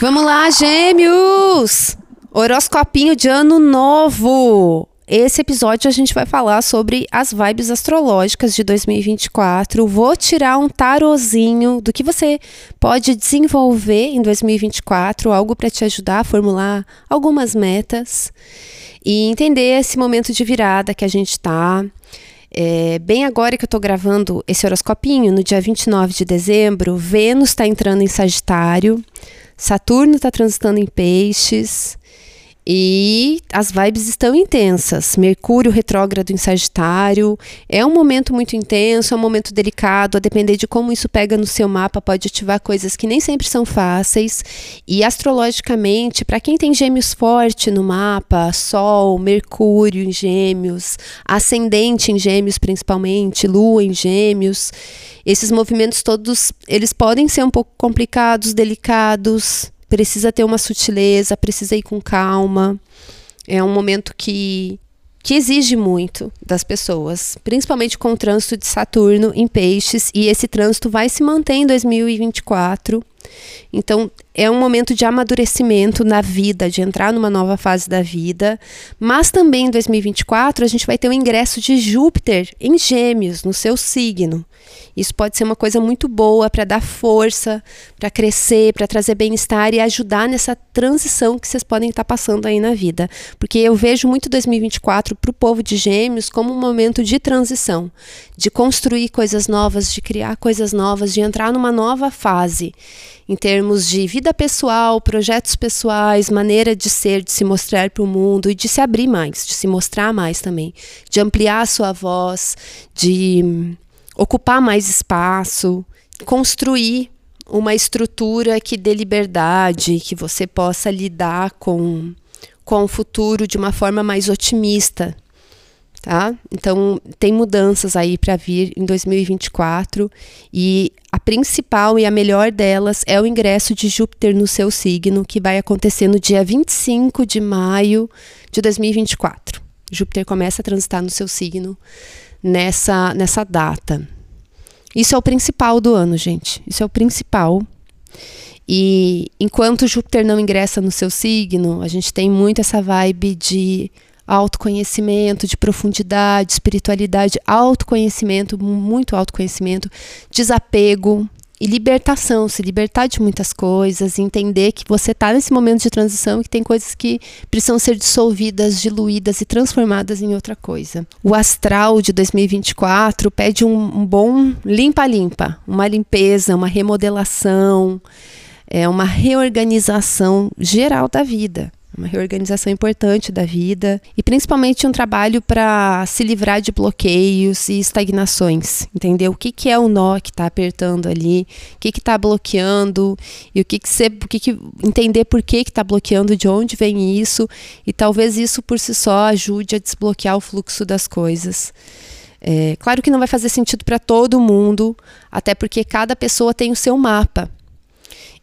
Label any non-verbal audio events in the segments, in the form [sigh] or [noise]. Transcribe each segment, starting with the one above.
Vamos lá, gêmeos! Horoscopinho de ano novo! Esse episódio a gente vai falar sobre as vibes astrológicas de 2024. Vou tirar um tarozinho do que você pode desenvolver em 2024, algo para te ajudar a formular algumas metas e entender esse momento de virada que a gente está. É, bem agora que eu estou gravando esse horoscopinho, no dia 29 de dezembro, Vênus está entrando em Sagitário, Saturno está transitando em Peixes. E as vibes estão intensas. Mercúrio retrógrado em Sagitário. É um momento muito intenso, é um momento delicado. A depender de como isso pega no seu mapa, pode ativar coisas que nem sempre são fáceis. E astrologicamente, para quem tem gêmeos forte no mapa, Sol, Mercúrio em gêmeos, ascendente em gêmeos principalmente, Lua em gêmeos, esses movimentos todos, eles podem ser um pouco complicados, delicados precisa ter uma sutileza, precisa ir com calma. É um momento que, que exige muito das pessoas, principalmente com o trânsito de Saturno em Peixes, e esse trânsito vai se manter em 2024. Então, é um momento de amadurecimento na vida, de entrar numa nova fase da vida. Mas também em 2024 a gente vai ter o ingresso de Júpiter em Gêmeos, no seu signo. Isso pode ser uma coisa muito boa para dar força, para crescer, para trazer bem-estar e ajudar nessa transição que vocês podem estar passando aí na vida. Porque eu vejo muito 2024 para o povo de Gêmeos como um momento de transição, de construir coisas novas, de criar coisas novas, de entrar numa nova fase em termos de vida pessoal, projetos pessoais, maneira de ser, de se mostrar para o mundo e de se abrir mais, de se mostrar mais também, de ampliar a sua voz, de ocupar mais espaço, construir uma estrutura que dê liberdade, que você possa lidar com, com o futuro de uma forma mais otimista, tá? Então, tem mudanças aí para vir em 2024 e principal e a melhor delas é o ingresso de Júpiter no seu signo, que vai acontecer no dia 25 de maio de 2024. Júpiter começa a transitar no seu signo nessa, nessa data. Isso é o principal do ano, gente. Isso é o principal. E enquanto Júpiter não ingressa no seu signo, a gente tem muito essa vibe de autoconhecimento, de profundidade, espiritualidade, autoconhecimento, muito autoconhecimento, desapego, e libertação, se libertar de muitas coisas, entender que você está nesse momento de transição e que tem coisas que precisam ser dissolvidas, diluídas e transformadas em outra coisa. O astral de 2024 pede um, um bom limpa-limpa, uma limpeza, uma remodelação, é uma reorganização geral da vida uma reorganização importante da vida e principalmente um trabalho para se livrar de bloqueios e estagnações, entender o que, que é o nó que está apertando ali, o que está bloqueando e o que, que você, o que, que entender por que está bloqueando, de onde vem isso e talvez isso por si só ajude a desbloquear o fluxo das coisas. É, claro que não vai fazer sentido para todo mundo, até porque cada pessoa tem o seu mapa.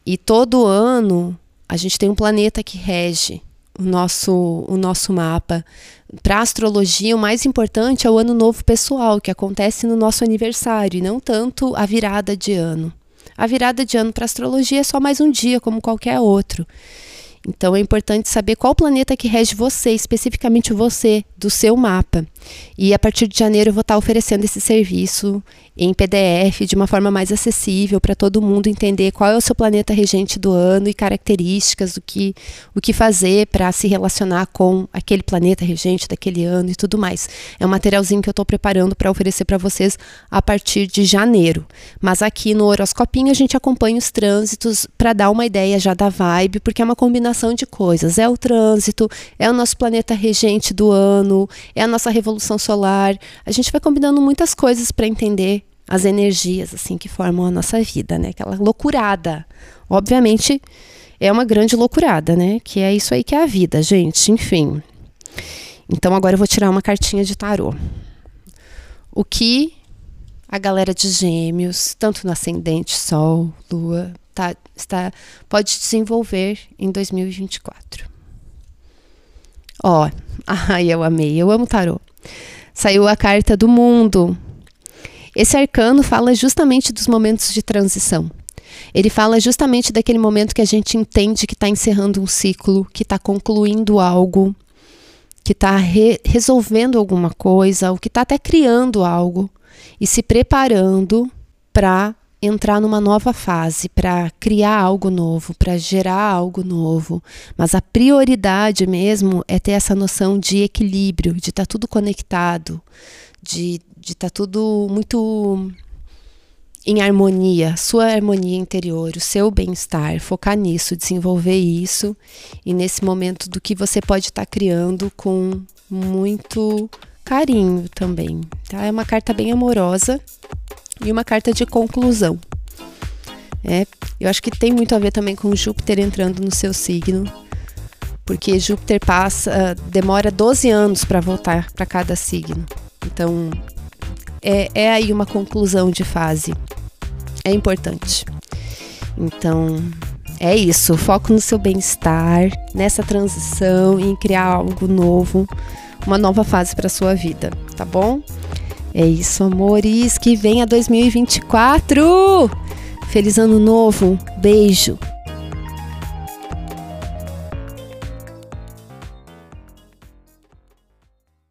E todo ano a gente tem um planeta que rege o nosso, o nosso mapa. Para a astrologia, o mais importante é o ano novo pessoal, que acontece no nosso aniversário, e não tanto a virada de ano. A virada de ano para astrologia é só mais um dia, como qualquer outro. Então é importante saber qual planeta que rege você, especificamente você, do seu mapa. E a partir de janeiro eu vou estar oferecendo esse serviço em PDF de uma forma mais acessível para todo mundo entender qual é o seu planeta regente do ano e características, o que, o que fazer para se relacionar com aquele planeta regente daquele ano e tudo mais. É um materialzinho que eu estou preparando para oferecer para vocês a partir de janeiro. Mas aqui no horoscopinho a gente acompanha os trânsitos para dar uma ideia já da vibe, porque é uma combinação de coisas. É o trânsito, é o nosso planeta regente do ano, é a nossa revolução solar. A gente vai combinando muitas coisas para entender as energias assim que formam a nossa vida, né? Aquela loucurada. Obviamente é uma grande loucurada, né? Que é isso aí que é a vida, gente. Enfim. Então agora eu vou tirar uma cartinha de tarô. O que a galera de Gêmeos, tanto no ascendente, Sol, Lua, tá, está pode desenvolver em 2024. Ó, [laughs] ai, eu amei, eu amo tarô. Saiu a carta do mundo. Esse arcano fala justamente dos momentos de transição. Ele fala justamente daquele momento que a gente entende que está encerrando um ciclo, que está concluindo algo, que está re resolvendo alguma coisa, ou que está até criando algo e se preparando para entrar numa nova fase, para criar algo novo, para gerar algo novo. Mas a prioridade mesmo é ter essa noção de equilíbrio, de estar tá tudo conectado, de estar tá tudo muito em harmonia, sua harmonia interior, o seu bem-estar, focar nisso, desenvolver isso e nesse momento do que você pode estar tá criando com muito carinho também, tá? É uma carta bem amorosa e uma carta de conclusão. É, eu acho que tem muito a ver também com Júpiter entrando no seu signo, porque Júpiter passa, demora 12 anos para voltar para cada signo. Então, é, é aí uma conclusão de fase. É importante. Então, é isso. Foco no seu bem-estar, nessa transição, em criar algo novo, uma nova fase para sua vida, tá bom? É isso, amores. Que venha 2024! Feliz ano novo. Beijo.